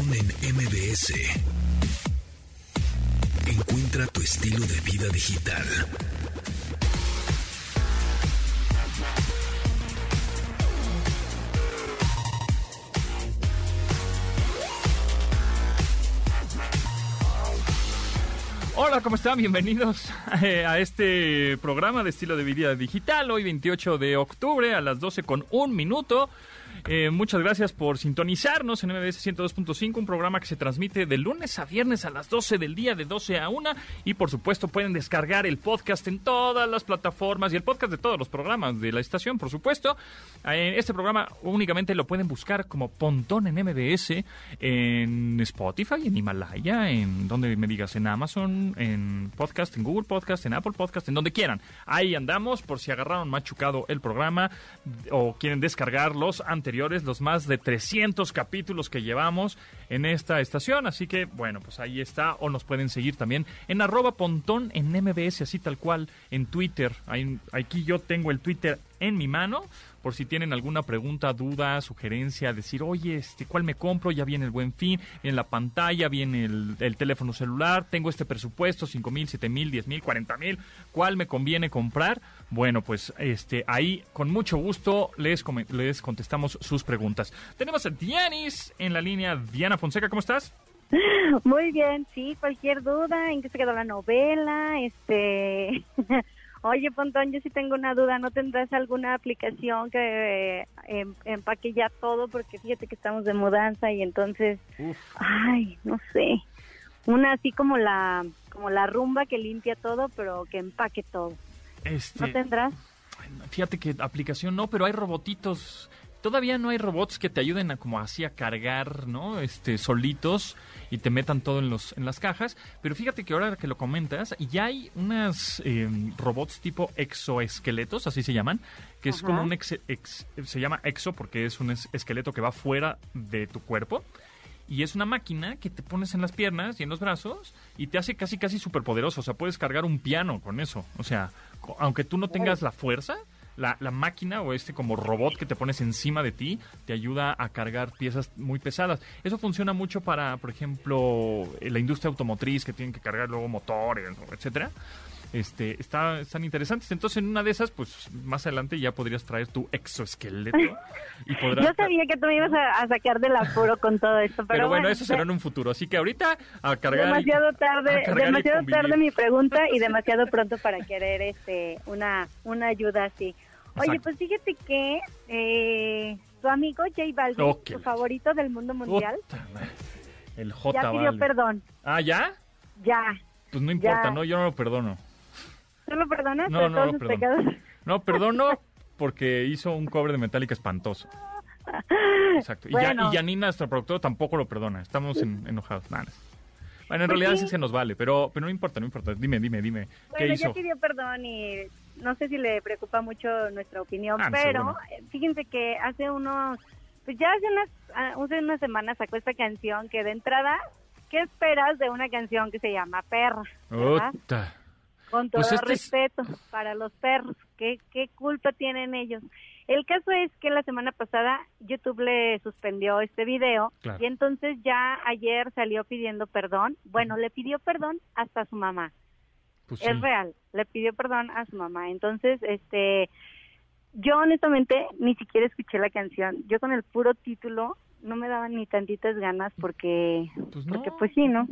En MBS. Encuentra tu estilo de vida digital. Hola, ¿cómo están? Bienvenidos eh, a este programa de estilo de vida digital. Hoy 28 de octubre a las 12 con un minuto. Eh, muchas gracias por sintonizarnos en MBS 102.5, un programa que se transmite de lunes a viernes a las 12 del día, de 12 a 1. Y por supuesto pueden descargar el podcast en todas las plataformas y el podcast de todos los programas de la estación, por supuesto. Eh, este programa únicamente lo pueden buscar como Pontón en MBS, en Spotify, en Himalaya, en donde me digas, en Amazon, en podcast, en Google Podcast, en Apple Podcast, en donde quieran. Ahí andamos por si agarraron machucado el programa o quieren descargarlos los más de 300 capítulos que llevamos en esta estación. Así que, bueno, pues ahí está. O nos pueden seguir también en arroba pontón en MBS, así tal cual, en Twitter. Ahí, aquí yo tengo el Twitter en mi mano por si tienen alguna pregunta, duda, sugerencia, decir, oye, este, ¿cuál me compro? Ya viene el buen fin, viene la pantalla, viene el, el teléfono celular, tengo este presupuesto, 5 mil, 7 mil, 10 mil, 40 mil, ¿cuál me conviene comprar? Bueno, pues este, ahí con mucho gusto les, les contestamos sus preguntas. Tenemos a Dianis en la línea. Diana Fonseca, ¿cómo estás? Muy bien, sí, cualquier duda, en qué se quedó la novela, este... Oye, Pontón, yo sí tengo una duda, ¿no tendrás alguna aplicación que eh, empaque ya todo? Porque fíjate que estamos de mudanza y entonces, ay, no sé, una así como la como la rumba que limpia todo, pero que empaque todo. Este, ¿No tendrás? Fíjate que aplicación no, pero hay robotitos todavía no hay robots que te ayuden a como así a cargar, ¿no? Este solitos y te metan todo en los en las cajas, pero fíjate que ahora que lo comentas, ya hay unas em, robots tipo exoesqueletos, así se llaman, que es como un ex, se llama exo porque es un esqueleto que va fuera de tu cuerpo. Y es una máquina que te pones en las piernas y en los brazos y te hace casi casi súper poderoso. O sea, puedes cargar un piano con eso. O sea, aunque tú no tengas la fuerza, la, la, máquina o este como robot que te pones encima de ti te ayuda a cargar piezas muy pesadas. Eso funciona mucho para, por ejemplo, la industria automotriz que tienen que cargar luego motores, etcétera. Este, está, están interesantes. Entonces, en una de esas, pues más adelante ya podrías traer tu exoesqueleto. Y podrás... Yo sabía que tú me ibas a, sacar del apuro con todo esto, pero, bueno, eso será en un futuro. Así que ahorita a cargar. Demasiado tarde, demasiado tarde mi pregunta y demasiado pronto para querer este una, una ayuda así. Oye, pues fíjate que eh, tu amigo J Balvin, tu favorito del mundo mundial, el J ya pidió perdón. Ah, ¿ya? Ya. Pues no importa, no, yo no lo perdono. ¿No lo perdonas? No, no, no, perdono. no, perdono porque hizo un cobre de Metallica espantoso. Exacto. Y, ya, y Janina, nuestra productora, tampoco lo perdona. Estamos enojados. Nada. Bueno, en pues realidad sí. se nos vale, pero, pero no importa, no importa. Dime, dime, dime. Bueno, ya pidió perdón y no sé si le preocupa mucho nuestra opinión, ah, pero fíjense que hace unos, pues ya hace unas, ah, hace unas semanas sacó esta canción que de entrada, ¿qué esperas de una canción que se llama Perra? Con todo pues respeto para los perros, ¿qué, ¿qué culpa tienen ellos? El caso es que la semana pasada YouTube le suspendió este video y entonces ya ayer salió pidiendo perdón. Bueno, le pidió perdón hasta su mamá. Pues es real, le pidió perdón a su mamá. Entonces, este, yo honestamente ni siquiera escuché la canción. Yo con el puro título no me daban ni tantitas ganas porque pues porque pues sí, ¿no?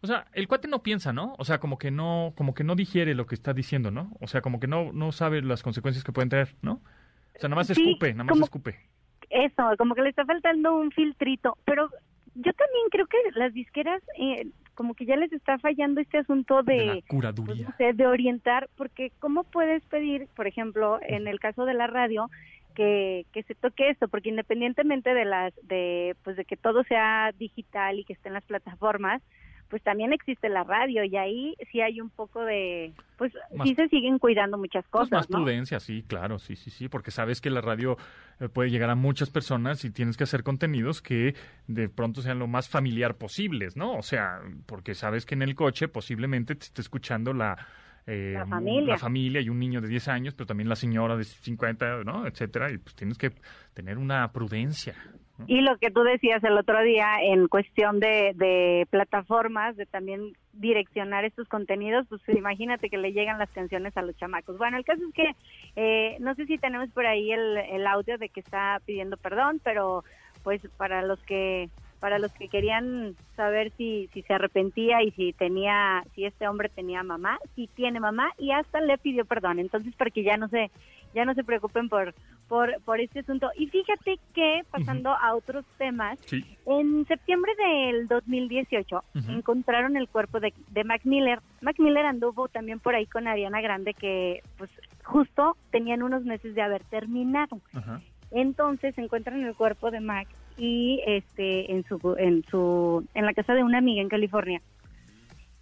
O sea, el cuate no piensa, ¿no? O sea, como que no como que no digiere lo que está diciendo, ¿no? O sea, como que no no sabe las consecuencias que pueden tener, ¿no? O sea, nada más escupe, nada más escupe. Eso, como que le está faltando un filtrito. Pero yo también creo que las disqueras, eh, como que ya les está fallando este asunto de, curaduría. Pues, de orientar, porque ¿cómo puedes pedir, por ejemplo, en el caso de la radio, que, que se toque esto? Porque independientemente de las, de, pues de que todo sea digital y que esté en las plataformas, pues también existe la radio y ahí sí hay un poco de, pues sí se siguen cuidando muchas pues, cosas. más prudencia, sí, claro, sí, sí, sí, porque sabes que la radio eh, puede llegar a muchas personas y tienes que hacer contenidos que de pronto sean lo más familiar posibles, ¿no? O sea, porque sabes que en el coche posiblemente te esté escuchando la... Eh, la, familia. la familia y un niño de 10 años, pero también la señora de 50, ¿no? Etcétera, y pues tienes que tener una prudencia. Y lo que tú decías el otro día en cuestión de, de plataformas, de también direccionar estos contenidos, pues imagínate que le llegan las canciones a los chamacos. Bueno, el caso es que eh, no sé si tenemos por ahí el, el audio de que está pidiendo perdón, pero pues para los que para los que querían saber si, si se arrepentía y si tenía, si este hombre tenía mamá, si tiene mamá y hasta le pidió perdón. Entonces, para que ya no se, ya no se preocupen por, por, por este asunto. Y fíjate que, pasando a otros temas, en septiembre del 2018 encontraron el cuerpo de, de Mac Miller. Mac Miller anduvo también por ahí con Ariana Grande, que pues justo tenían unos meses de haber terminado. Entonces encuentran el cuerpo de Mac y este en su en su en la casa de una amiga en California.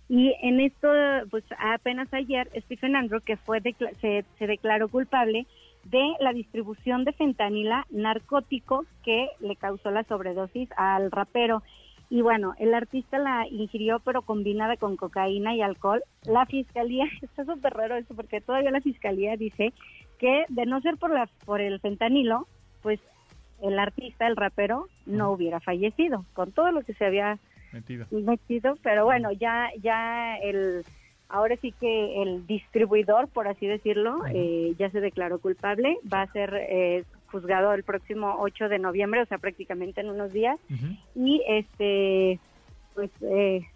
Y en esto, pues apenas ayer, Stephen Andrew, que fue se, se declaró culpable de la distribución de fentanila, narcótico que le causó la sobredosis al rapero. Y bueno, el artista la ingirió, pero combinada con cocaína y alcohol. La fiscalía, está súper raro esto, porque todavía la fiscalía dice que de no ser por, la, por el fentanilo, pues el artista, el rapero, no hubiera fallecido con todo lo que se había metido. metido pero bueno, ya ya el ahora sí que el distribuidor, por así decirlo, eh, ya se declaró culpable, va a ser eh, juzgado el próximo 8 de noviembre, o sea, prácticamente en unos días, y este, pues eh,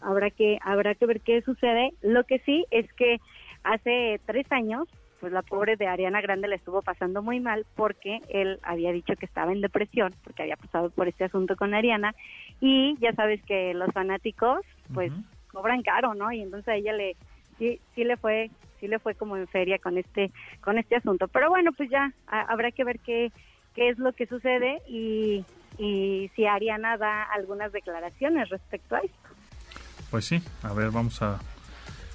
habrá que habrá que ver qué sucede. Lo que sí es que hace tres años pues la pobre de Ariana Grande le estuvo pasando muy mal porque él había dicho que estaba en depresión porque había pasado por este asunto con Ariana y ya sabes que los fanáticos pues cobran caro, ¿no? Y entonces a ella le sí sí le fue sí le fue como en feria con este con este asunto. Pero bueno, pues ya habrá que ver qué qué es lo que sucede y y si Ariana da algunas declaraciones respecto a esto. Pues sí, a ver, vamos a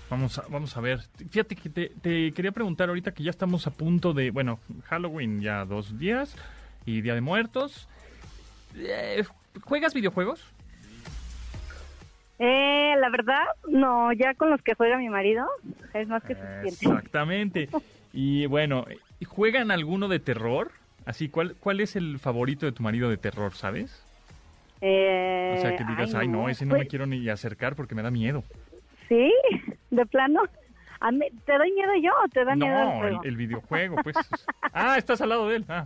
Vamos a, vamos a ver. Fíjate que te, quería preguntar ahorita que ya estamos a punto de, bueno, Halloween ya dos días y Día de Muertos. Eh, ¿Juegas videojuegos? Eh, la verdad, no, ya con los que juega mi marido es más que suficiente. Exactamente. y bueno, ¿juegan alguno de terror? Así, ¿cuál, ¿cuál es el favorito de tu marido de terror, sabes? Eh, o sea, que digas, ay, no, ese no me pues quiero ni acercar porque me da miedo. Sí, de plano. ¿Te doy miedo yo o te da miedo el juego? El, videojuego, pues. ah, estás al lado de él. Ah.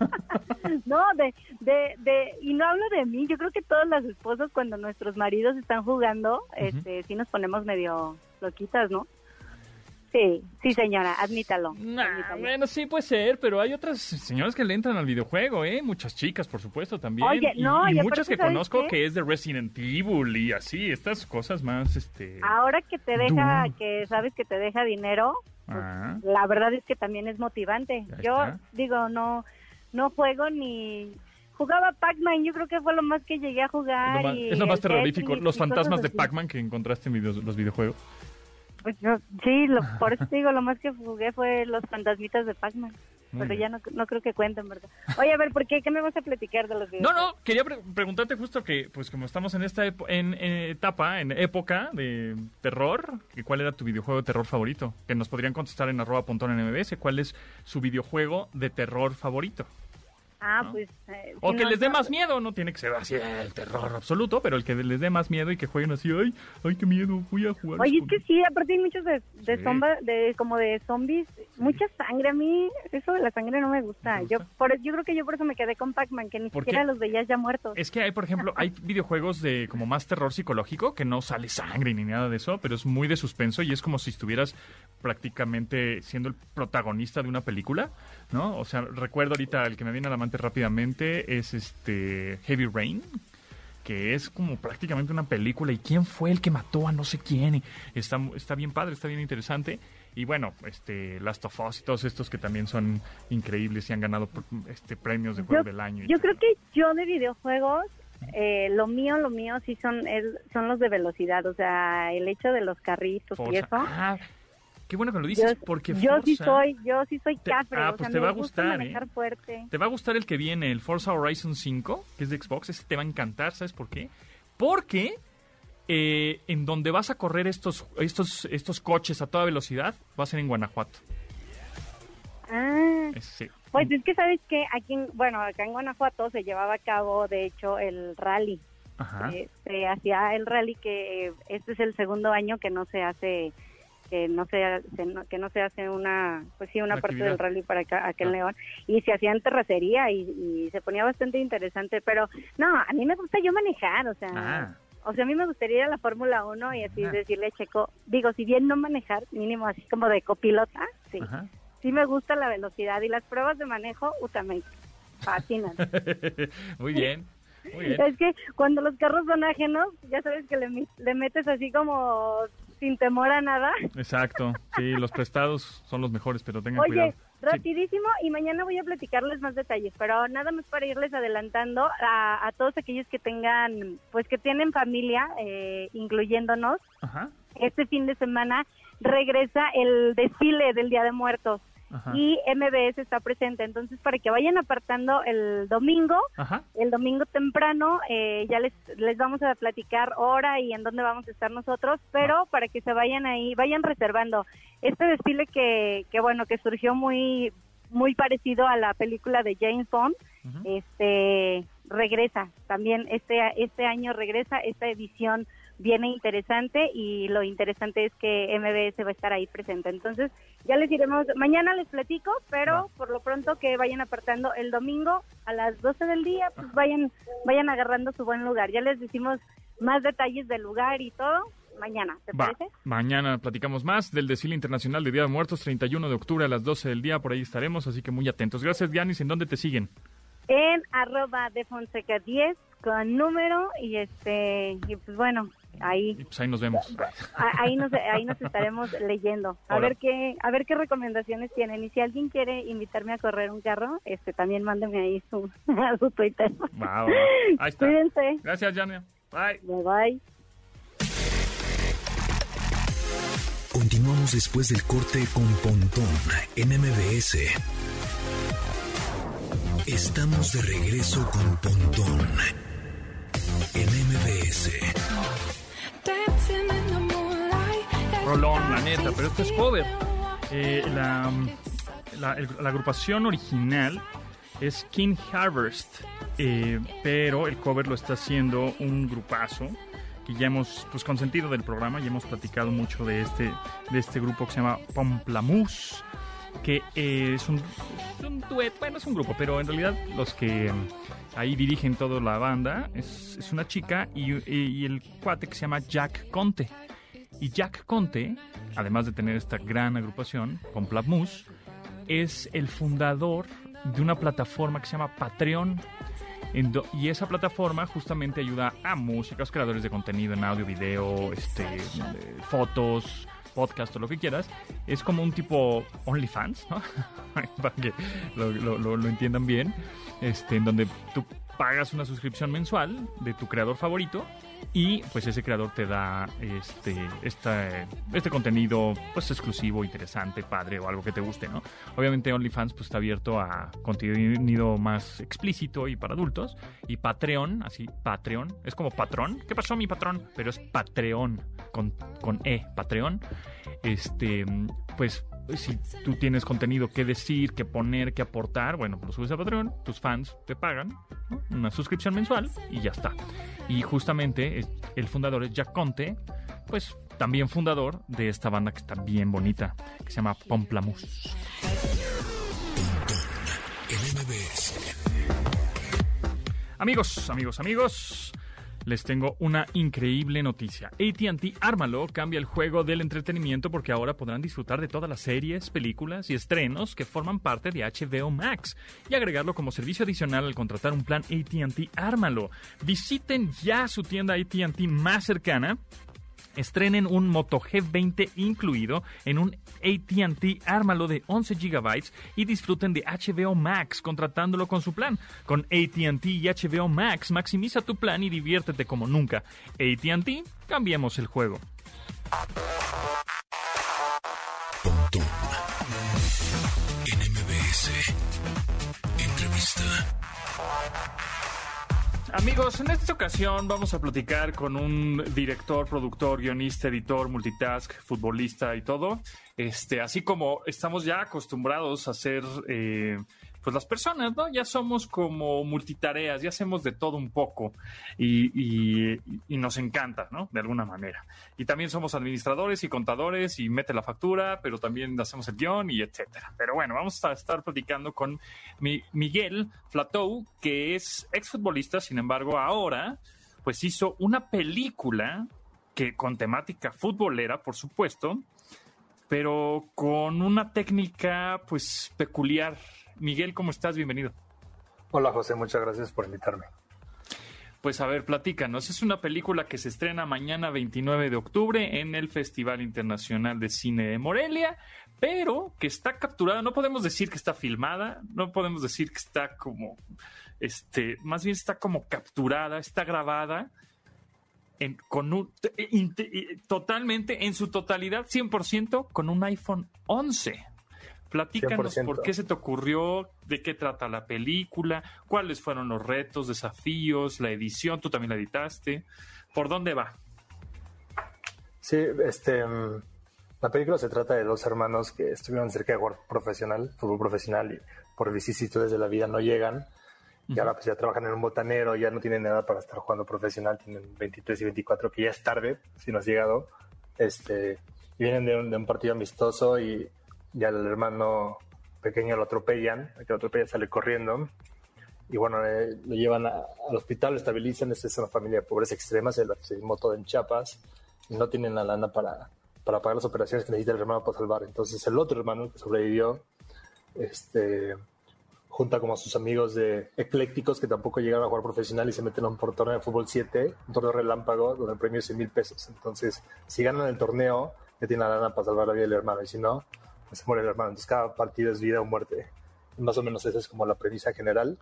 no, de, de, de, y no hablo de mí, yo creo que todas las esposas cuando nuestros maridos están jugando, este, sí nos ponemos medio loquitas, ¿no? Sí, sí, señora, admítalo, Bueno, sí puede ser, pero hay otras señoras que le entran al videojuego, ¿eh? Muchas chicas, por supuesto, también. Oye, y, no, y, muchas que conozco que es de Resident Evil y así, estas cosas más, este... Ahora que te deja, que sabes que te deja dinero, pues, ah. la verdad es que también es motivante. Yo digo, no, no juego ni jugaba Pac-Man, yo creo que fue lo más que llegué a jugar. Es lo más, terrorífico, los fantasmas de Pac-Man que encontraste en los videojuegos. Pues yo, sí, lo, por eso te digo, lo más que jugué fue los fantasmitas de Pac-Man. Pero ya no, no, creo que cuenten, ¿verdad? Oye, a ver, ¿por qué? ¿Qué me vas a platicar de los videos? No, no, quería preguntarte justo que, pues como estamos en esta en, etapa, en época de terror, ¿cuál era tu videojuego de terror favorito? Que nos podrían contestar en arroba en mbs, ¿cuál es su videojuego de terror favorito? Ah, pues... Eh, o que les dé más miedo, no tiene que ser así el terror absoluto, pero el que les dé más miedo y que jueguen así, ay, ay, qué miedo, voy a jugar. Oye, es que sí, aparte hay muchos de, de, de como de zombies, mucha sangre, a mí eso de la sangre no me gusta. Yo por, yo creo que yo por eso me quedé con Pac-Man, que ni siquiera los veías ya muertos. Es que hay, por ejemplo, hay videojuegos de como más terror psicológico, que no sale sangre ni nada de eso, pero es muy de suspenso y es como si estuvieras prácticamente siendo el protagonista de una película, ¿no? O sea, recuerdo ahorita el que me viene a la mente rápidamente es este Heavy Rain, que es como prácticamente una película y quién fue el que mató a no sé quién. está, está bien padre, está bien interesante. Y bueno, este Last of Us y todos estos que también son increíbles y han ganado este premios de juego del año. Yo creo que yo de videojuegos eh, lo mío, lo mío sí son son los de velocidad, o sea, el hecho de los carritos y eso. Ah, Qué bueno que lo dices, porque Yo sí soy, yo sí soy cafre, ah, pues te va a gustar, ¿eh? fuerte. Te va a gustar el que viene, el Forza Horizon 5, que es de Xbox, ese te va a encantar, ¿sabes por qué? Porque eh, en donde vas a correr estos, estos, estos coches a toda velocidad va a ser en Guanajuato. Ah, Sí. Pues es que sabes que aquí, en, bueno, acá en Guanajuato se llevaba a cabo, de hecho, el rally. Ajá. Eh, se hacía el rally que este es el segundo año que no se hace que no se, que no se hace una pues sí una, parte del rally para acá, en Ah. León y se hacía en terracería y, y se ponía bastante interesante pero no a mí me gusta yo manejar o sea Ah. o sea a mí me gustaría ir a la Fórmula 1 y así Ah. decirle Checo digo si bien no manejar mínimo así como de copilota sí Ajá. sí me gusta la velocidad y las pruebas de manejo uta me fascinan Muy bien. Muy bien. es que cuando los carros son ajenos, ya sabes que le metes así como sin temor a nada. Exacto. Sí, los prestados son los mejores, pero tengan Oye, cuidado. Sí. rapidísimo, y mañana voy a platicarles más detalles, pero nada más para irles adelantando a, a todos aquellos que tengan, pues que tienen familia, eh, incluyéndonos, Ajá. este fin de semana regresa el desfile del Día de Muertos. Ajá. Y MBS está presente, entonces para que vayan apartando el domingo, Ajá. el domingo temprano eh, ya les, les vamos a platicar hora y en dónde vamos a estar nosotros, pero para que se vayan ahí, vayan reservando. Este desfile que, que bueno, que surgió muy muy parecido a la película de James Bond, este regresa también este este año regresa esta edición viene interesante y lo interesante es que MBS va a estar ahí presente. Entonces, ya les iremos, mañana les platico, pero por lo pronto que vayan apartando el domingo a las 12 del día, pues vayan vayan agarrando su buen lugar. Ya les decimos más detalles del lugar y todo mañana, ¿te Va, parece? mañana platicamos más del desfile internacional de Día de Muertos, 31 de octubre a las 12 del día, por ahí estaremos, así que muy atentos. Gracias, Dianis, ¿en dónde te siguen? En arroba de Fonseca 10 con número y este y pues bueno, ahí pues ahí nos vemos. Ahí nos ahí nos estaremos leyendo a Hola. ver qué a ver qué recomendaciones tienen y si alguien quiere invitarme a correr un carro este también mándeme ahí su su Twitter Va, va, va. Ahí está. cuídense Gracias, Jania. Bye. bye bye Continuamos después del corte con Pontón en MBS. Estamos de regreso con Pontón en MBS. Rolón, la neta, pero esto es cover. Eh, la, el- la agrupación original es King Harvest, eh, pero el cover lo está haciendo un grupazo que ya hemos pues consentido del programa y hemos platicado mucho de este de este grupo que se llama Pomplamoose que eh, es un, dueto, bueno, es un grupo, pero en realidad los que mm, ahí dirigen toda la banda es, una chica y, el cuate que se llama Jack Conte. Y Jack Conte, además de tener esta gran agrupación, con Moose, es el fundador de una plataforma que se llama Patreon. Y esa plataforma justamente ayuda a músicos, creadores de contenido en audio, video, este, eh, fotos, podcast o lo que quieras. Es como un tipo OnlyFans, ¿no? Para que lo, lo- lo- entiendan bien. Este, en donde tú pagas una suscripción mensual de tu creador favorito y pues ese creador te da este, esta, este contenido pues exclusivo, interesante, padre o algo que te guste, ¿no? Obviamente OnlyFans pues está abierto a contenido más explícito y para adultos y Patreon, así Patreon, es como patrón. ¿Qué pasó mi patrón? Pero es Patreon con, con E, Patreon. Este, pues si tú tienes contenido que decir, que poner, que aportar, bueno, pues lo subes a Patreon, tus fans te pagan una suscripción mensual y ya está. Y justamente el fundador es Jack Conte, pues también fundador de esta banda que está bien bonita, que se llama MBS. Amigos, amigos, amigos, les tengo una increíble noticia. ATT Ármalo cambia el juego del entretenimiento porque ahora podrán disfrutar de todas las series, películas y estrenos que forman parte de HBO Max y agregarlo como servicio adicional al contratar un plan ATT Ármalo. Visiten ya su tienda ATT más cercana Estrenen un Moto G20 incluido en un ATT Ármalo de 11 GB y disfruten de HBO Max contratándolo con su plan. Con ATT y HBO Max maximiza tu plan y diviértete como nunca. ATT, cambiemos el juego. Entrevista. Amigos, en esta ocasión vamos a platicar con un director, productor, guionista, editor, multitask, futbolista y todo. Este, así como estamos ya acostumbrados a hacer eh, pues las personas, ¿no? Ya somos como multitareas, ya hacemos de todo un poco y, nos encanta, ¿no? De alguna manera. Y también somos administradores y contadores y mete la factura, pero también hacemos el guion y etcétera. Pero bueno, vamos a estar platicando con Miguel Flatou, que es exfutbolista, sin embargo, ahora pues hizo una película que con temática futbolera, por supuesto, pero con una técnica pues peculiar Miguel, ¿cómo estás? Bienvenido. Hola José, muchas gracias por invitarme. Pues a ver, platícanos. Es una película que se estrena mañana 29 de octubre en el Festival Internacional de Cine de Morelia, pero que está capturada. No podemos decir que está filmada, no podemos decir que está como, este, más bien está como capturada, está grabada en, con un, totalmente, en su totalidad, 100% con un iPhone 11. Platícanos por qué se te ocurrió, de qué trata la película, cuáles fueron los retos, desafíos, la edición, tú también la editaste, por dónde va. Sí, este, mm, la película se trata de dos hermanos que estuvieron cerca de jugar profesional, fútbol profesional y por vicisitudes de la vida no llegan. Y ahora pues ya trabajan en un botanero, ya no tienen nada para estar jugando profesional, tienen 23 y 24, que ya es tarde, si no has llegado. Este, y vienen de un, de un partido amistoso y ya el hermano pequeño lo atropellan, el que lo atropella sale corriendo y bueno, eh, lo llevan al hospital, lo estabilizan, esta es una familia de pobreza extrema, se, se todo en Chiapas y no tienen la lana para, para pagar las operaciones que necesita el hermano para salvar. Entonces el otro hermano que sobrevivió, este, junta como a sus amigos de eclécticos que tampoco llegaron a jugar profesional y se meten a un torneo de fútbol 7, un torneo relámpago donde el premio es 100 mil pesos. Entonces, si ganan el torneo, ya tienen la lana para salvar la vida del hermano y si no, se muere el hermano. Entonces cada partido es vida o muerte. Más o menos esa es como la premisa general.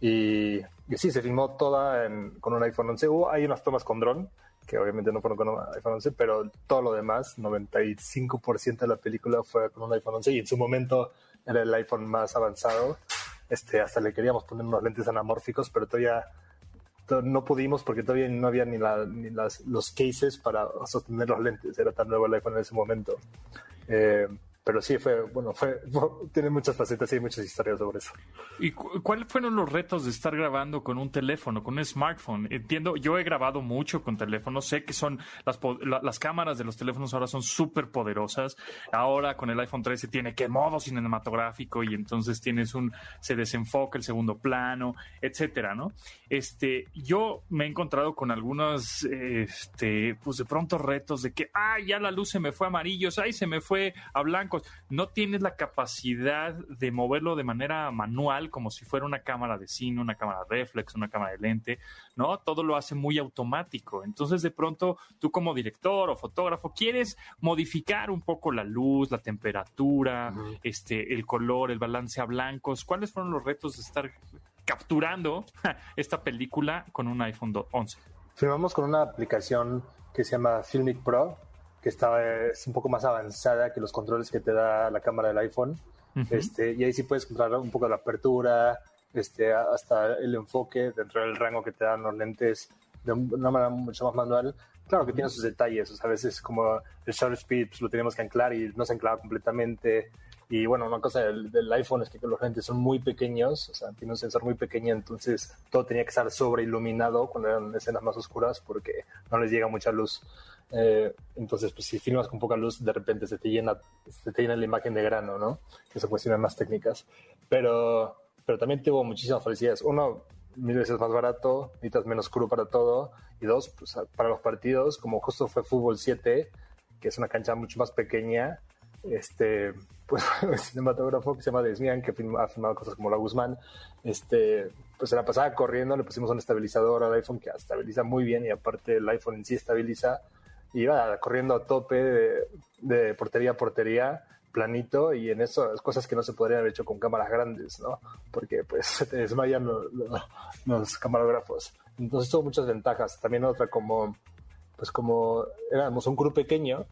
Y, y sí, se filmó toda con un iPhone 11. hay unas tomas con dron, que obviamente no fueron con un iPhone 11, pero todo lo demás, 95% de la película fue con un iPhone 11 y en su momento era el iPhone más avanzado. Este, hasta le queríamos poner unos lentes anamórficos, pero todavía no pudimos porque todavía no había ni, ni las, los cases para sostener los lentes. Era tan nuevo el iPhone en ese momento. Eh, pero sí fue, bueno, fue, tiene muchas facetas y muchas historias sobre eso. ¿Y cuáles fueron los retos de estar grabando con un teléfono, con un smartphone? Entiendo, yo he grabado mucho con teléfonos, sé que son las, las cámaras de los teléfonos ahora son súper poderosas. Ahora con el iPhone 13 tiene que modo cinematográfico y entonces tienes un, se desenfoca el segundo plano, etcétera, ¿no? Este, yo me he encontrado con algunos, este, pues de pronto retos de que, ah, ya la luz se me fue a amarillos, ay, se me fue a blanco no tienes la capacidad de moverlo de manera manual, como si fuera una cámara de cine, una cámara reflex, una cámara de lente, ¿no? Todo lo hace muy automático. Entonces, de pronto, tú como director o fotógrafo quieres modificar un poco la luz, la temperatura, este, el color, el balance a blancos. ¿Cuáles fueron los retos de estar capturando esta película con un iPhone 11? Filmamos con una aplicación que se llama Filmic Pro, que está, es un poco más avanzada que los controles que te da la cámara del iPhone. este, y ahí sí puedes controlar un poco la apertura, este, hasta el enfoque dentro del rango que te dan los lentes de una manera mucho más manual. Claro que tiene sus detalles, a veces como el shutter speed pues, lo tenemos que anclar y no se anclaba completamente. Y bueno, una cosa del, del, iPhone es que los lentes son muy pequeños, o sea, tiene un sensor muy pequeño, entonces todo tenía que estar sobre iluminado cuando eran escenas más oscuras porque no les llega mucha luz. Eh, entonces, pues si filmas con poca luz, de repente se te llena, se te llena la imagen de grano, ¿no? Que son más técnicas. Pero, pero también tuvo muchísimas felicidades. Uno, mil veces más barato, necesitas menos cru para todo. Y dos, pues para los partidos, como justo fue Fútbol 7, que es una cancha mucho más pequeña, este, pues el cinematógrafo que se llama Desmian, que ha filmado cosas como La Guzmán, este, pues se la pasaba corriendo, le pusimos un estabilizador al iPhone que estabiliza muy bien y aparte el iPhone en sí estabiliza iba corriendo a tope de, portería a portería, planito, y en eso, cosas que no se podrían haber hecho con cámaras grandes, ¿no? Porque pues se te desmayan los, camarógrafos. Entonces tuvo muchas ventajas. También otra como, pues como éramos un grupo pequeño,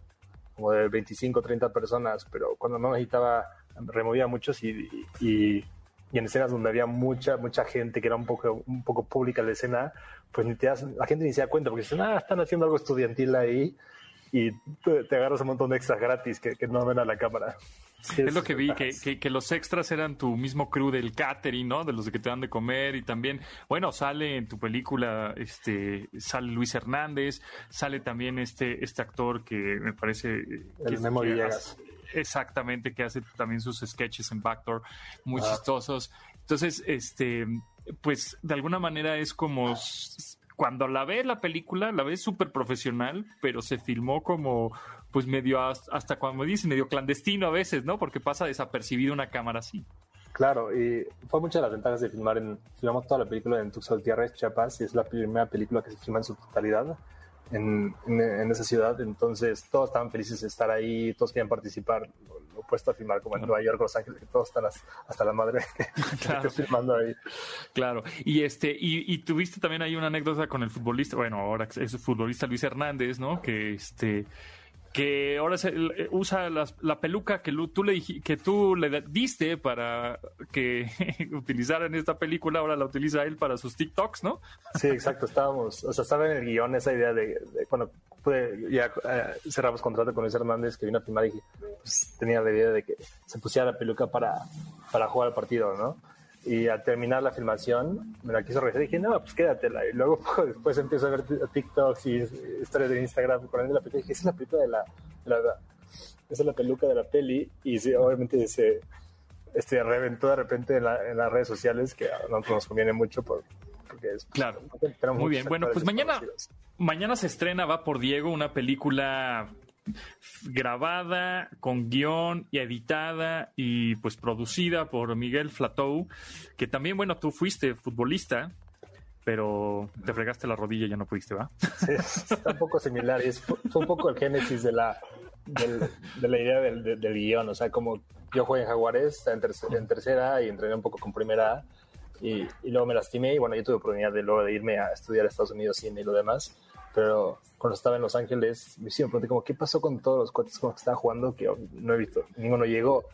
como de 25, 30 personas, pero cuando no necesitaba, removía muchos y, y en escenas donde había mucha, mucha gente que era un poco, un poco pública la escena, pues ni te la gente ni se da cuenta porque dicen, ah, están haciendo algo estudiantil ahí y te, agarras un montón de extras gratis que, no ven a la cámara. Es, lo que vi, que, que, los extras eran tu mismo crew del catering, ¿no? De los que te dan de comer y también, bueno, sale en tu película, este, sale Luis Hernández, sale también este, este actor que me parece... El Memo Villegas. Exactamente, que hace también sus sketches en Backdoor, muy ah. chistosos. Entonces, este, pues de alguna manera es como cuando la ves la película, la ves súper profesional, pero se filmó como, pues medio, hasta cuando me dice, medio clandestino a veces, ¿no? Porque pasa desapercibido una cámara así. Claro, y fue muchas de las ventajas de filmar en, filmamos toda la película en Tuxtla Chiapas, y es la primera película que se filma en su totalidad en, en, esa ciudad, entonces todos estaban felices de estar ahí, todos querían participar, lo, opuesto a filmar como en Nueva York, Los Ángeles, que todos están hasta la madre claro. filmando ahí. Claro, y este, y, y, tuviste también ahí una anécdota con el futbolista, bueno, ahora es el futbolista Luis Hernández, ¿no? Que este que ahora se, eh, usa la peluca que tú le que tú le diste para que utilizara en esta película, ahora la utiliza él para sus TikToks, ¿no? Sí, exacto, estábamos, o sea, estaba en el guion esa idea de, bueno, ya eh, cerramos contrato con Luis Hernández que vino a filmar y pues, tenía la idea de que se pusiera la peluca para, para jugar el partido, ¿no? Y al terminar la filmación, me la quiso regresar y dije, no, pues quédatela. Y luego después empiezo a ver TikToks y historias de Instagram con la película. Y dije, esa es la peluca de la, esa es la peluca de la peli. Y sí, obviamente se este, reventó de repente en, las redes sociales, que a nosotros nos conviene mucho por, porque es... Claro. Muy bien, bueno, pues mañana, mañana se estrena Va por Diego, una película grabada con guion y editada y pues producida por Miguel Flatou, que también, bueno, tú fuiste futbolista, pero te fregaste la rodilla y ya no pudiste, ¿va? Sí, está un poco similar. Es, fue un poco el génesis de la, de la idea del, guion. O sea, como yo jugué en Jaguares en, en tercera y entrené un poco con primera y, y, luego me lastimé y bueno, yo tuve oportunidad de luego de irme a estudiar Estados Unidos cine y lo demás pero cuando estaba en Los Ángeles, me pregunté como, ¿qué pasó con todos los cuates con los que estaba jugando? Que no he visto, ninguno llegó.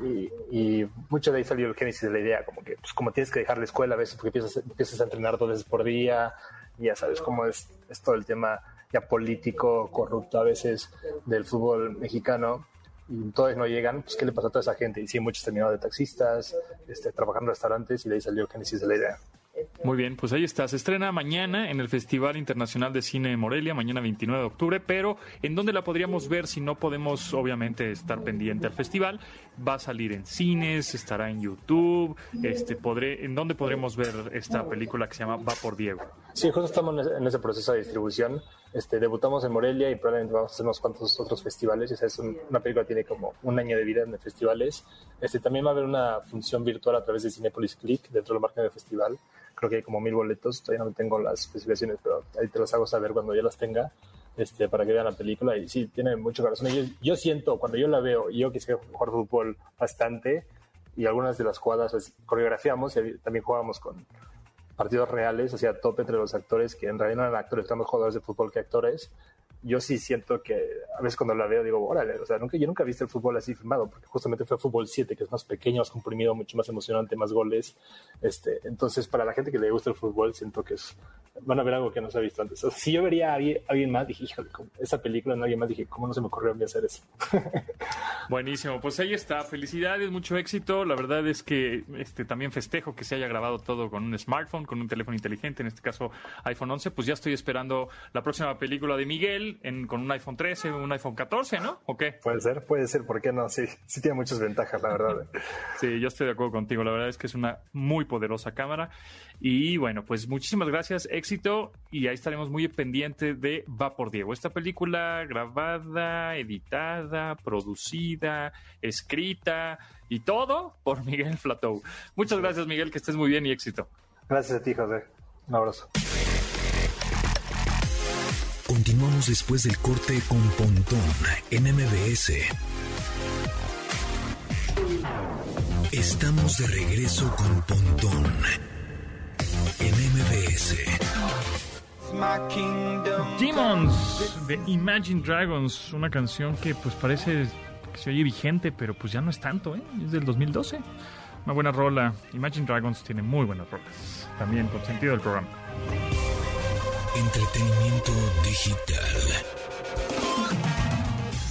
Y, y, mucho de ahí salió el génesis de la idea, como que, pues como tienes que dejar la escuela a veces porque empiezas, empiezas a entrenar dos veces por día, y ya sabes cómo es, es todo el tema ya político, corrupto a veces del fútbol mexicano, y todos no llegan, pues ¿qué le pasó a toda esa gente? Y sí, muchos terminaron de taxistas, este, trabajando en restaurantes, y de ahí salió el génesis de la idea. Muy bien, pues ahí está. Se estrena mañana en el Festival Internacional de Cine de Morelia, mañana 29 de octubre, pero ¿en dónde la podríamos ver si no podemos, obviamente, estar pendiente al festival? Va a salir en cines, estará en YouTube, este, podré, ¿en dónde podremos ver esta película que se llama Va por Diego? Sí, justo estamos en ese proceso de distribución. Este, debutamos en Morelia y probablemente vamos a hacer unos cuantos otros festivales. Esa es una película que tiene como un año de vida en festivales. Este, también va a haber una función virtual a través de Cinepolis Click dentro del margen del festival creo que hay como mil boletos, todavía no tengo las especificaciones, pero ahí te las hago saber cuando ya las tenga, este, para que vean la película. Y sí, tiene mucho corazón. Yo, yo siento, cuando yo la veo, yo que sé jugar fútbol bastante, y algunas de las jugadas pues, coreografiamos, y también jugábamos con partidos reales, sea, tope entre los actores, que en realidad no eran actores, eran jugadores de fútbol que actores, yo sí siento que a veces cuando la veo digo, órale, o sea, nunca, yo nunca he visto el fútbol así filmado, porque justamente fue fútbol 7, que es más pequeño, más comprimido, mucho más emocionante, más goles. Este, entonces, para la gente que le gusta el fútbol, siento que es, van a ver algo que no se ha visto antes. si yo vería a alguien, más, dije, híjole, esa película alguien más, dije, ¿cómo no se me ocurrió a mí hacer eso? Buenísimo, pues ahí está. Felicidades, mucho éxito. La verdad es que este, también festejo que se haya grabado todo con un smartphone, con un teléfono inteligente, en este caso iPhone 11. Pues ya estoy esperando la próxima película de Miguel en, con un iPhone 13, un iPhone 14, ¿no? ¿O qué? Puede ser, puede ser, ¿por qué no? Sí, sí tiene muchas ventajas, la verdad. sí, yo estoy de acuerdo contigo. La verdad es que es una muy poderosa cámara. Y bueno, pues muchísimas gracias, éxito. Y ahí estaremos muy pendientes de Va por Diego. Esta película grabada, editada, producida, escrita y todo por Miguel Flatou. Muchas gracias, Miguel, que estés muy bien y éxito. Gracias a ti, José. Un abrazo. Continuamos después del corte con Pontón en MBS. Estamos de regreso con Pontón en MBS. Demons de Imagine Dragons, una canción que pues parece que se oye vigente, pero pues ya no es tanto, ¿eh? es del 2012. Una buena rola. Imagine Dragons tiene muy buenas rolas. También con sentido del programa. Entretenimiento digital.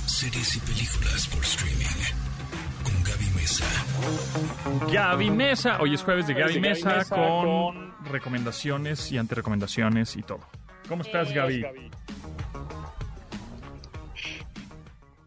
Series y películas por streaming. Con Gaby Mesa. Gaby Mesa. Hoy es jueves de Gaby Mesa con recomendaciones y antirecomendaciones y todo. ¿Cómo estás, Gaby?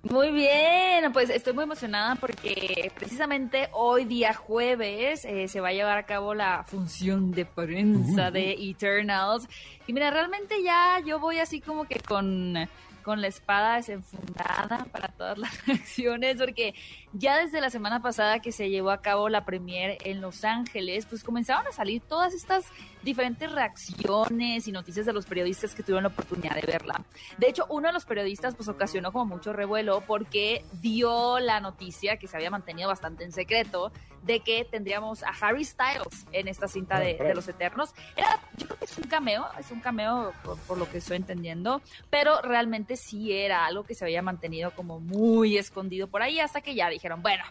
Muy bien, pues estoy muy emocionada porque precisamente hoy día jueves eh, se va a llevar a cabo la función de prensa de Eternals. Y mira, realmente ya yo voy así como que con con la espada desenfundada para todas las reacciones, porque ya desde la semana pasada que se llevó a cabo la premier en Los Ángeles, pues comenzaron a salir todas estas diferentes reacciones y noticias de los periodistas que tuvieron la oportunidad de verla. De hecho, uno de los periodistas pues ocasionó como mucho revuelo porque dio la noticia que se había mantenido bastante en secreto de que tendríamos a Harry Styles en esta cinta de, Los Eternos. Era, yo creo que es un cameo, es un cameo por, lo que estoy entendiendo, pero realmente sí era algo que se había mantenido como muy escondido por ahí hasta que ya dijeron, bueno,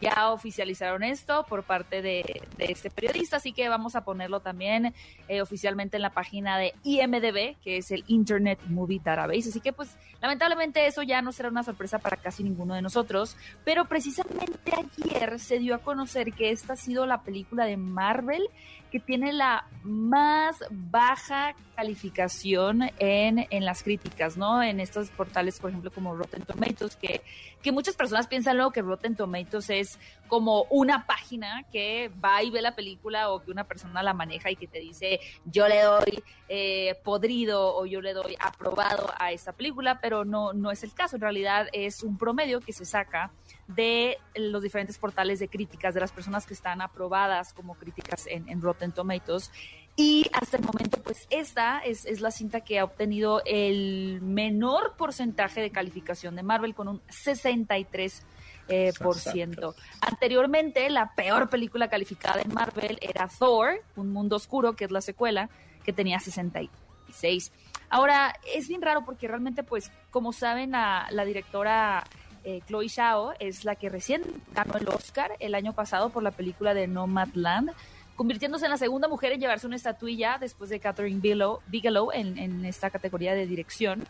ya oficializaron esto por parte de, este periodista, así que vamos a ponerlo también eh, oficialmente en la página de IMDB, que es el Internet Movie Database. Así que pues lamentablemente eso ya no será una sorpresa para casi ninguno de nosotros, pero precisamente ayer se dio a conocer que esta ha sido la película de Marvel que tiene la más baja calificación en, en las críticas, ¿no? En estos portales, por ejemplo, como Rotten Tomatoes, que, que muchas personas piensan luego que Rotten Tomatoes es como una página que va y ve la película o que una persona la maneja y que te dice yo le doy eh, podrido o yo le doy aprobado a esta película, pero no, no es el caso. En realidad es un promedio que se saca de los diferentes portales de críticas, de las personas que están aprobadas como críticas en, en Rotten Tomatoes. Y hasta el momento, pues esta es, es, la cinta que ha obtenido el menor porcentaje de calificación de Marvel con un 63%. Eh, por ciento. Anteriormente, la peor película calificada en Marvel era Thor, Un Mundo Oscuro, que es la secuela, que tenía 66. Ahora, es bien raro porque realmente, pues, como saben, la, la directora eh, Chloe Zhao es la que recién ganó el Oscar el año pasado por la película de Nomadland convirtiéndose en la segunda mujer en llevarse una estatuilla después de Catherine Bigelow, en, esta categoría de dirección.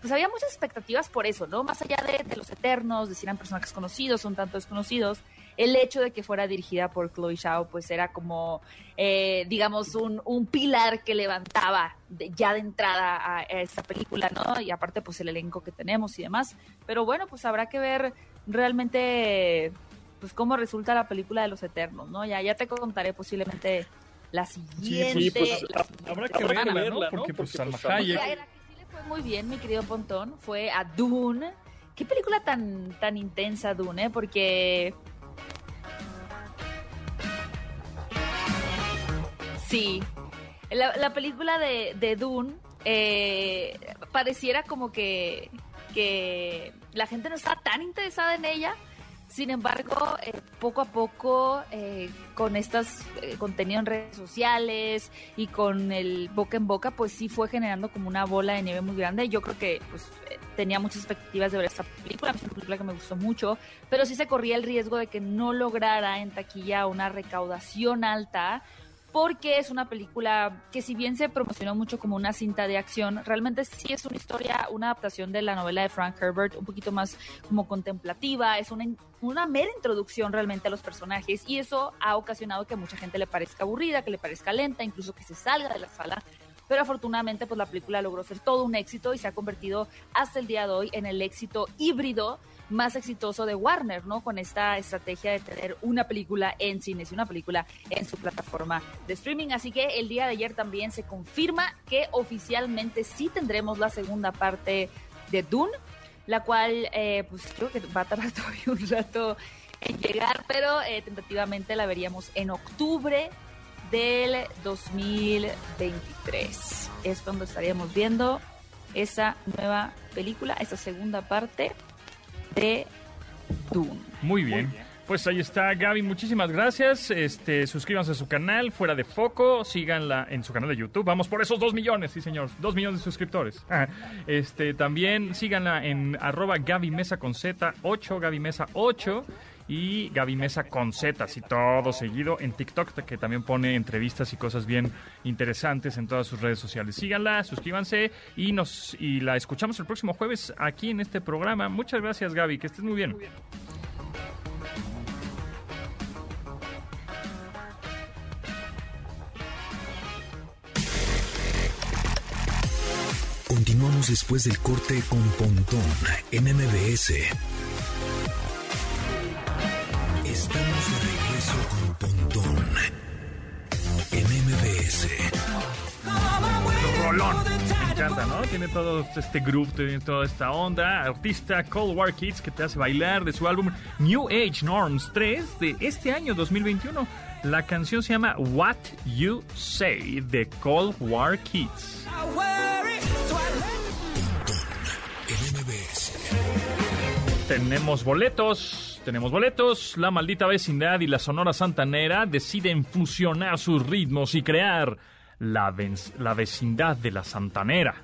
Pues había muchas expectativas por eso, ¿no? Más allá de, los eternos, de si eran personajes conocidos, un tanto desconocidos, el hecho de que fuera dirigida por Chloe Zhao, pues era como, eh, digamos, un, pilar que levantaba ya de entrada a, a, esta película, ¿no? Y aparte, pues el elenco que tenemos y demás. Pero bueno, pues habrá que ver realmente pues cómo resulta la película de los Eternos, ¿no? Ya, ya te contaré posiblemente la siguiente. Sí, pues, habrá que verla, ¿no? Porque, pues, Salma pues, Hayek... La, que sí le fue muy bien, mi querido Pontón, fue a Dune. Qué película tan, tan intensa, Dune, ¿eh? Porque... Sí, la, la película de, de Dune eh, pareciera como que, que la gente no está tan interesada en ella, sin embargo, eh, poco a poco, eh, con estos eh, contenidos en redes sociales y con el boca en boca, pues sí fue generando como una bola de nieve muy grande. Yo creo que pues, tenía muchas expectativas de ver esta película, es una película que me gustó mucho, pero sí se corría el riesgo de que no lograra en taquilla una recaudación alta porque es una película que si bien se promocionó mucho como una cinta de acción, realmente sí es una historia, una adaptación de la novela de Frank Herbert, un poquito más como contemplativa, es una, una mera introducción realmente a los personajes y eso ha ocasionado que a mucha gente le parezca aburrida, que le parezca lenta, incluso que se salga de la sala. Pero afortunadamente pues la película logró ser todo un éxito y se ha convertido hasta el día de hoy en el éxito híbrido más exitoso de Warner, ¿no? Con esta estrategia de tener una película en cines y una película en su plataforma de streaming. Así que el día de ayer también se confirma que oficialmente sí tendremos la segunda parte de Dune, la cual eh, pues creo que va a tardar todavía un rato en llegar, pero eh, tentativamente la veríamos en octubre del 2023. Es cuando estaríamos viendo esa nueva película, esa segunda parte de Dune. Muy bien. Pues ahí está Gaby, muchísimas gracias. Este, suscríbanse a su canal, fuera de foco, síganla en su canal de YouTube. Vamos por esos dos millones, sí señor, dos millones de suscriptores. Ah, este, también síganla en arroba Gaby Mesa con Z 8, Gaby Mesa 8 y Gaby Mesa con Z, y todo seguido en TikTok, que también pone entrevistas y cosas bien interesantes en todas sus redes sociales. Síganla, suscríbanse y nos y la escuchamos el próximo jueves aquí en este programa. Muchas gracias, Gaby, que estés muy bien. Continuamos después del corte con Pontón en MBS. Me encanta, ¿no? Tiene todo este groove, tiene toda esta onda. Artista Cold War Kids que te hace bailar de su álbum New Age Norms 3 de este año 2021. La canción se llama What You Say de Cold War Kids. Tenemos boletos, tenemos boletos. La maldita vecindad y la Sonora Santanera deciden fusionar sus ritmos y crear la, vecindad de la Santanera.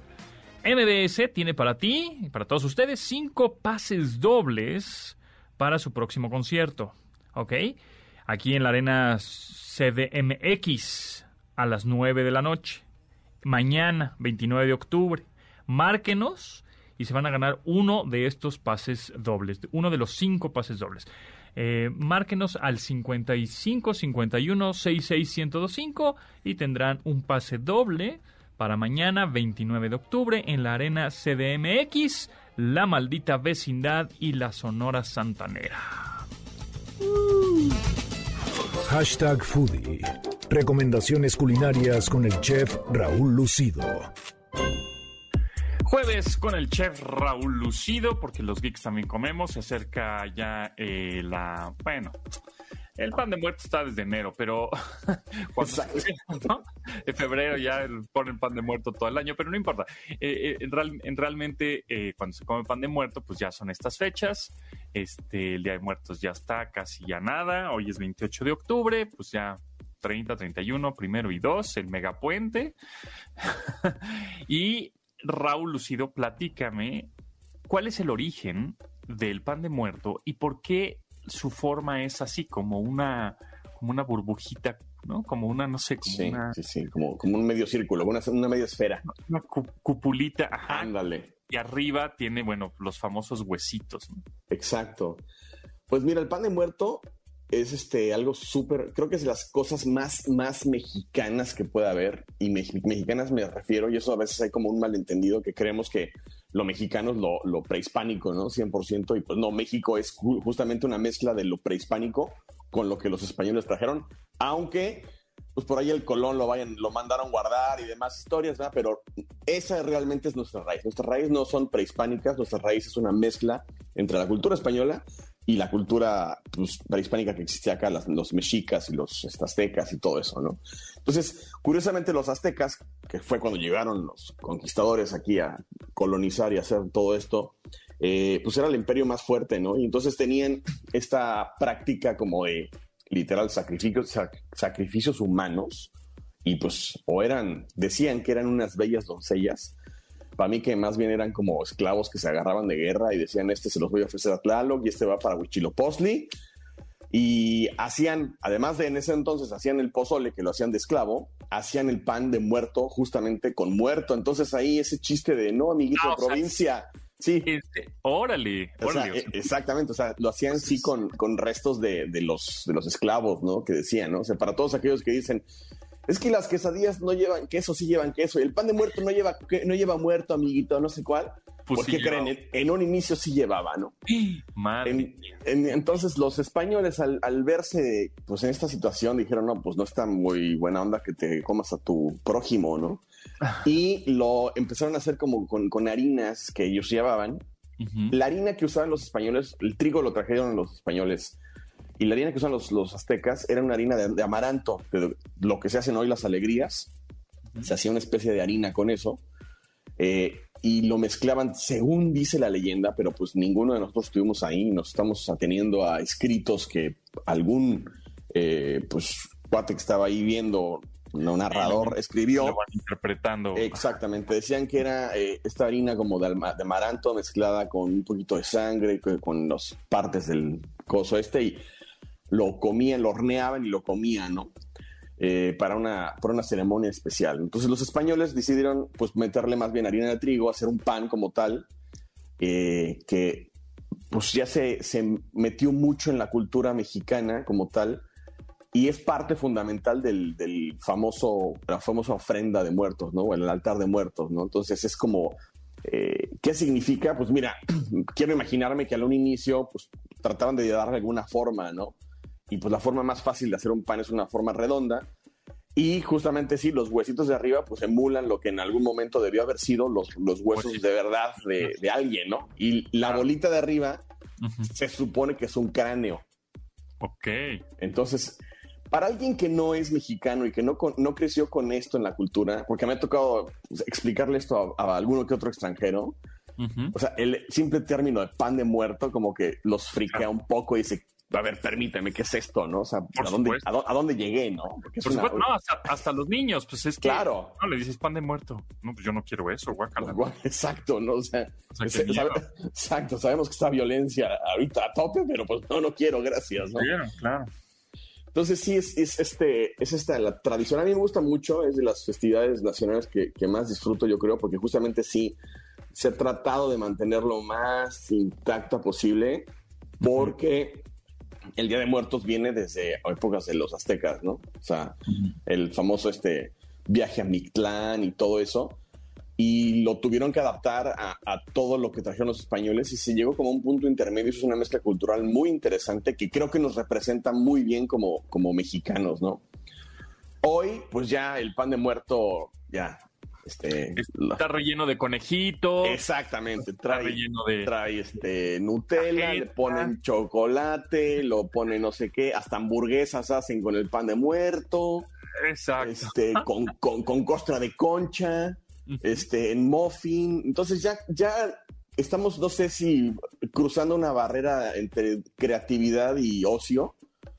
MBS tiene para ti y para todos ustedes cinco pases dobles para su próximo concierto. ¿Ok? Aquí en la arena CDMX a las 9 de la noche. Mañana, 29 de octubre. Márquenos y se van a ganar uno de estos pases dobles, uno de los cinco pases dobles. Eh, márquenos al 55 51 66 1025 y tendrán un pase doble para mañana 29 de octubre en la arena CDMX, La Maldita Vecindad y la Sonora Santanera. Hashtag Foodie. Recomendaciones culinarias con el chef Raúl Lucido. Jueves con el chef Raúl Lucido, porque los geeks también comemos. Se acerca ya eh, la. Bueno, el pan de muerto está desde enero, pero cuando ¿no? en febrero ya ponen pan de muerto todo el año, pero no importa. Eh, eh, en, realmente, cuando se come pan de muerto, pues ya son estas fechas. Este, el Día de Muertos ya está casi ya nada. Hoy es 28 de octubre, pues ya 30, 31, primero y dos, el megapuente. y Raúl Lucido, platícame cuál es el origen del pan de muerto y por qué su forma es así, como una, como una burbujita, ¿no? Como una, no sé, como sí, una... Sí, sí, como, como un medio círculo, una, una media esfera. Una cupulita, ajá. Ándale. Y arriba tiene, bueno, los famosos huesitos. Exacto. Pues mira, el pan de muerto es este algo súper, creo que es las cosas más, más mexicanas que puede haber, y mexicanas me refiero, y eso a veces hay como un malentendido que creemos que lo mexicano es lo, lo prehispánico, ¿no? 100%, y pues no, México es justamente una mezcla de lo prehispánico con lo que los españoles trajeron, aunque pues por ahí el Colón lo vayan, lo mandaron guardar y demás historias, ¿verdad? Pero esa realmente es nuestra raíz. Nuestras raíces no son prehispánicas, nuestra raíz es una mezcla entre la cultura española y la cultura pues, prehispánica que existía acá, los mexicas y los aztecas y todo eso, ¿no? Entonces, curiosamente los aztecas, que fue cuando llegaron los conquistadores aquí a colonizar y hacer todo esto, eh, pues era el imperio más fuerte, ¿no? Y entonces tenían esta práctica como de literal sacrificios, sacrificios humanos y pues o eran, decían que eran unas bellas doncellas para mí que más bien eran como esclavos que se agarraban de guerra y decían, este se los voy a ofrecer a Tlaloc y este va para Huichilopochtli. Y hacían, además de en ese entonces, hacían el pozole, que lo hacían de esclavo, hacían el pan de muerto, justamente con muerto. Entonces ahí ese chiste de, no, amiguito de provincia, Sí. Este, órale, órale. E, exactamente, o sea, lo hacían sí con, con restos de, de, los, de los esclavos, ¿no? Que decían, ¿no? O sea, para todos aquellos que dicen, es que las quesadillas no llevan queso, sí llevan queso. Y el pan de muerto no lleva, no lleva muerto, amiguito, no sé cuál. Pues porque creen, en, un inicio sí llevaba, ¿no? Madre. entonces los españoles al, verse pues en esta situación dijeron, no, pues no está muy buena onda que te comas a tu prójimo, ¿no? y lo empezaron a hacer como con, harinas que ellos llevaban. La harina que usaban los españoles, el trigo lo trajeron los españoles y la harina que usan los, los aztecas era una harina de, amaranto, de lo que se hacen hoy las alegrías. Se hacía una especie de harina con eso. Eh, y lo mezclaban según dice la leyenda, pero pues ninguno de nosotros estuvimos ahí. Nos estamos ateniendo a escritos que algún pues cuate que estaba ahí viendo un narrador escribió. interpretando. Exactamente. Decían que era eh, esta harina como de, de, amaranto mezclada con un poquito de sangre, con las partes del coso este y lo comían, lo horneaban y lo comían, ¿no? Eh, para, una, para una ceremonia especial. Entonces los españoles decidieron pues meterle más bien harina de trigo, hacer un pan como tal, eh, que pues ya se, se, metió mucho en la cultura mexicana como tal y es parte fundamental del, del famoso, la famosa ofrenda de muertos, ¿no? El altar de muertos, ¿no? Entonces es como, eh, ¿qué significa? Pues mira, quiero imaginarme que al un inicio pues trataban de darle alguna forma, ¿no? Y pues la forma más fácil de hacer un pan es una forma redonda. Y justamente sí, los huesitos de arriba pues emulan lo que en algún momento debió haber sido los, los huesos de verdad de, de alguien, ¿no? Y la bolita de arriba se supone que es un cráneo. Ok. Entonces, para alguien que no es mexicano y que no, no creció con esto en la cultura, porque me ha tocado explicarle esto a, a alguno que otro extranjero, o sea, el simple término de pan de muerto como que los friquea un poco y dice, a ver, permíteme, ¿qué es esto? ¿No? O sea, ¿a dónde, a, dónde, llegué? ¿no? Por supuesto, no, hasta, hasta, los niños, pues es que. Claro. No, le dices pan de muerto. No, pues yo no quiero eso, guacala. Exacto, ¿no? O sea, o sea sabe, exacto, sabemos que está violencia ahorita a tope, pero pues no, no quiero, gracias, ¿no? Claro, claro. Entonces sí, es, es, este, es esta la tradición. A mí me gusta mucho, es de las festividades nacionales que, que más disfruto, yo creo, porque justamente sí se ha tratado de mantener lo más intacta posible, porque el Día de Muertos viene desde épocas de los aztecas, ¿no? O sea, el famoso este viaje a Mictlán y todo eso. Y lo tuvieron que adaptar a, a, todo lo que trajeron los españoles y se llegó como a un punto intermedio. Eso es una mezcla cultural muy interesante que creo que nos representa muy bien como, como mexicanos, ¿no? Hoy, pues ya el pan de muerto, ya este, está relleno de conejito. Exactamente. Trae, relleno de. Trae este Nutella, le ponen chocolate, lo ponen no sé qué, hasta hamburguesas hacen con el pan de muerto. Exacto. Este, con, con, con costra de concha, este, en muffin. Entonces ya, ya estamos, no sé si cruzando una barrera entre creatividad y ocio.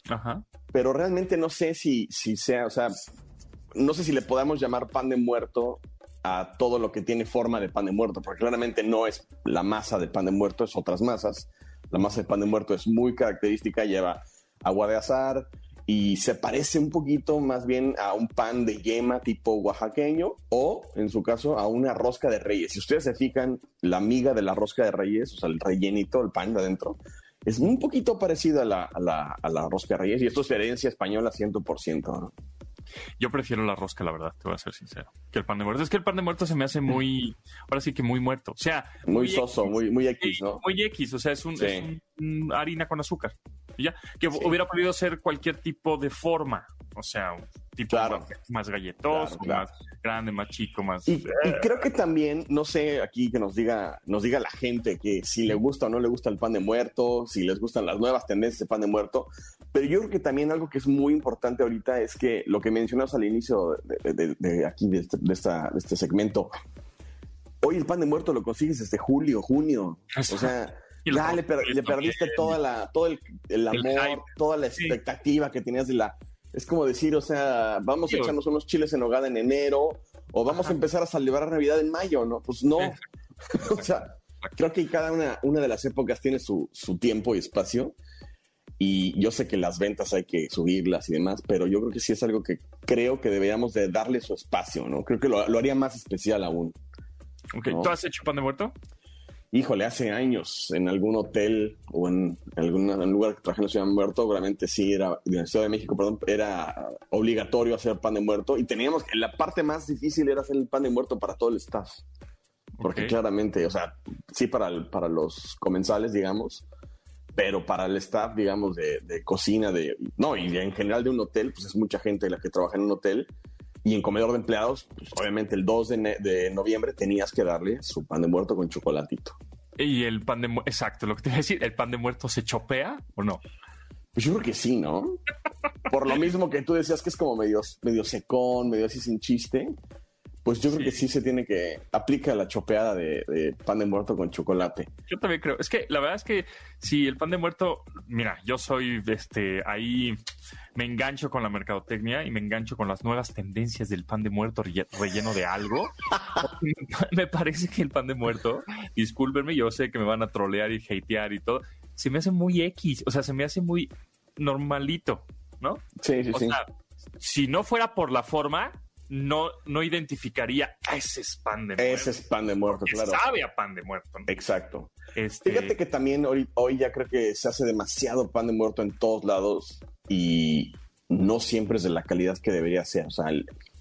Ajá. Pero realmente no sé si, si sea, o sea, no sé si le podamos llamar pan de muerto todo lo que tiene forma de pan de muerto, porque claramente no es la masa de pan de muerto, es otras masas. La masa de pan de muerto es muy característica, lleva agua de azar y se parece un poquito más bien a un pan de yema tipo oaxaqueño o, en su caso, a una rosca de reyes. Si ustedes se fijan, la miga de la rosca de reyes, o sea, el rellenito, el pan de adentro, es un poquito parecido a la, a la, a la rosca de reyes y esto es herencia española 100%. ¿no? Yo prefiero la rosca, la verdad, te voy a ser sincero, que el pan de muerto. Es que el pan de muerto se me hace muy, ahora sí que muy muerto. O sea, muy, muy soso, X, muy, muy X, ¿no? Muy X, o sea, es, un, sí. es un, harina con azúcar. Y ya, que sí. hubiera podido ser cualquier tipo de forma. O sea, un tipo claro. más, más, galletoso, claro, claro. más grande, más chico, más. Y, y, creo que también, no sé, aquí que nos diga, nos diga la gente que si le gusta o no le gusta el pan de muerto, si les gustan las nuevas tendencias de pan de muerto. Pero yo creo que también algo que es muy importante ahorita es que lo que mencionas al inicio de, de, de aquí, de este, esta, de este segmento, hoy el pan de muerto lo consigues desde julio, junio. O sea, ya le, per, le, perdiste toda la, todo el, el amor, el toda la expectativa sí. que tenías de la... Es como decir, o sea, vamos a echarnos unos chiles en hogada en enero o vamos Ajá. a empezar a celebrar Navidad en mayo, ¿no? Pues no. o sea, creo que cada una, una de las épocas tiene su, su tiempo y espacio y yo sé que las ventas hay que subirlas y demás, pero yo creo que sí es algo que creo que deberíamos de darle su espacio, ¿no? Creo que lo, lo haría más especial aún. Ok, ¿no? ¿tú has hecho pan de muerto? Híjole, hace años en algún hotel o en algún en lugar que trabajé en la Ciudad de Muerto, obviamente sí era, en la Ciudad de México, perdón, era obligatorio hacer pan de muerto y teníamos la parte más difícil era hacer el pan de muerto para todo el staff. Porque okay. claramente, o sea, sí para, para los comensales, digamos, pero para el staff, digamos, de, de, cocina, de, no, y en general de un hotel, pues es mucha gente la que trabaja en un hotel. Y en comedor de empleados, pues obviamente el 2 de, de noviembre tenías que darle su pan de muerto con chocolatito. Y el pan de muerto, exacto, lo que te iba a decir, ¿el pan de muerto se chopea o no? Pues yo creo que sí, ¿no? Por lo mismo que tú decías que es como medio, medio secón, medio así sin chiste. Pues yo creo que sí se tiene que aplica la chopeada de, de, pan de muerto con chocolate. Yo también creo. Es que la verdad es que si el pan de muerto, mira, yo soy este ahí me engancho con la mercadotecnia y me engancho con las nuevas tendencias del pan de muerto relleno de algo. me parece que el pan de muerto, discúlpenme, yo sé que me van a trolear y hatear y todo, se me hace muy X, o sea, se me hace muy normalito, ¿no? Sí, sí, o sí. Sea, si no fuera por la forma, no, no identificaría a ese es pan de muerto. Ese es pan de muerto, claro. Sabe a pan de muerto. ¿no? Exacto. Este... Fíjate que también hoy, hoy ya creo que se hace demasiado pan de muerto en todos lados y no siempre es de la calidad que debería ser. O sea,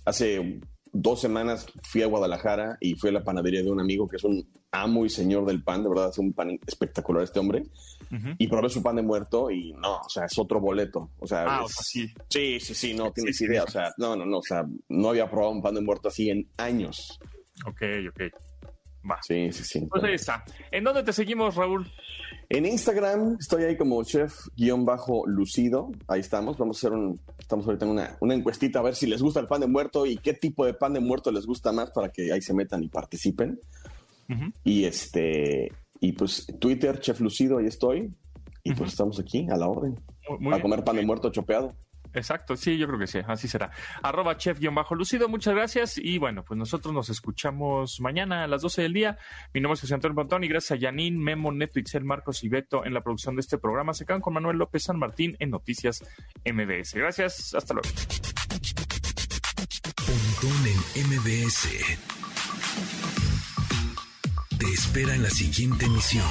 hace dos semanas fui a Guadalajara y fui a la panadería de un amigo que es un amo y señor del pan, de verdad hace un pan espectacular este hombre. Uh -huh. Y probé su pan de muerto y no, o sea, es otro boleto. O sea, ah, es, o sea sí. sí, sí, sí, no tienes sí, idea. Sí. O sea, no, no, no, o sea, no había probado un pan de muerto así en años. Ok, ok. Va. Sí, sí, sí. Pues ahí está. ¿En dónde te seguimos, Raúl? En Instagram estoy ahí como chef-lucido. Ahí estamos. Vamos a hacer un. Estamos ahorita en una, una, encuestita a ver si les gusta el pan de muerto y qué tipo de pan de muerto les gusta más para que ahí se metan y participen. Uh -huh. Y este. Y pues Twitter, Chef Lucido, ahí estoy. Y uh -huh. pues estamos aquí a la orden. Muy, muy a comer pan de muerto chopeado. Exacto, sí, yo creo que sí, así será. Arroba chef-lucido, muchas gracias. Y bueno, pues nosotros nos escuchamos mañana a las 12 del día. Mi nombre es José Antonio Pontón y gracias a Yanin, Memo, Neto, Itzel, Marcos y Beto en la producción de este programa. Se quedan con Manuel López San Martín en Noticias MBS. Gracias, hasta luego. Pontón en MBS. Te espera en la siguiente emisión.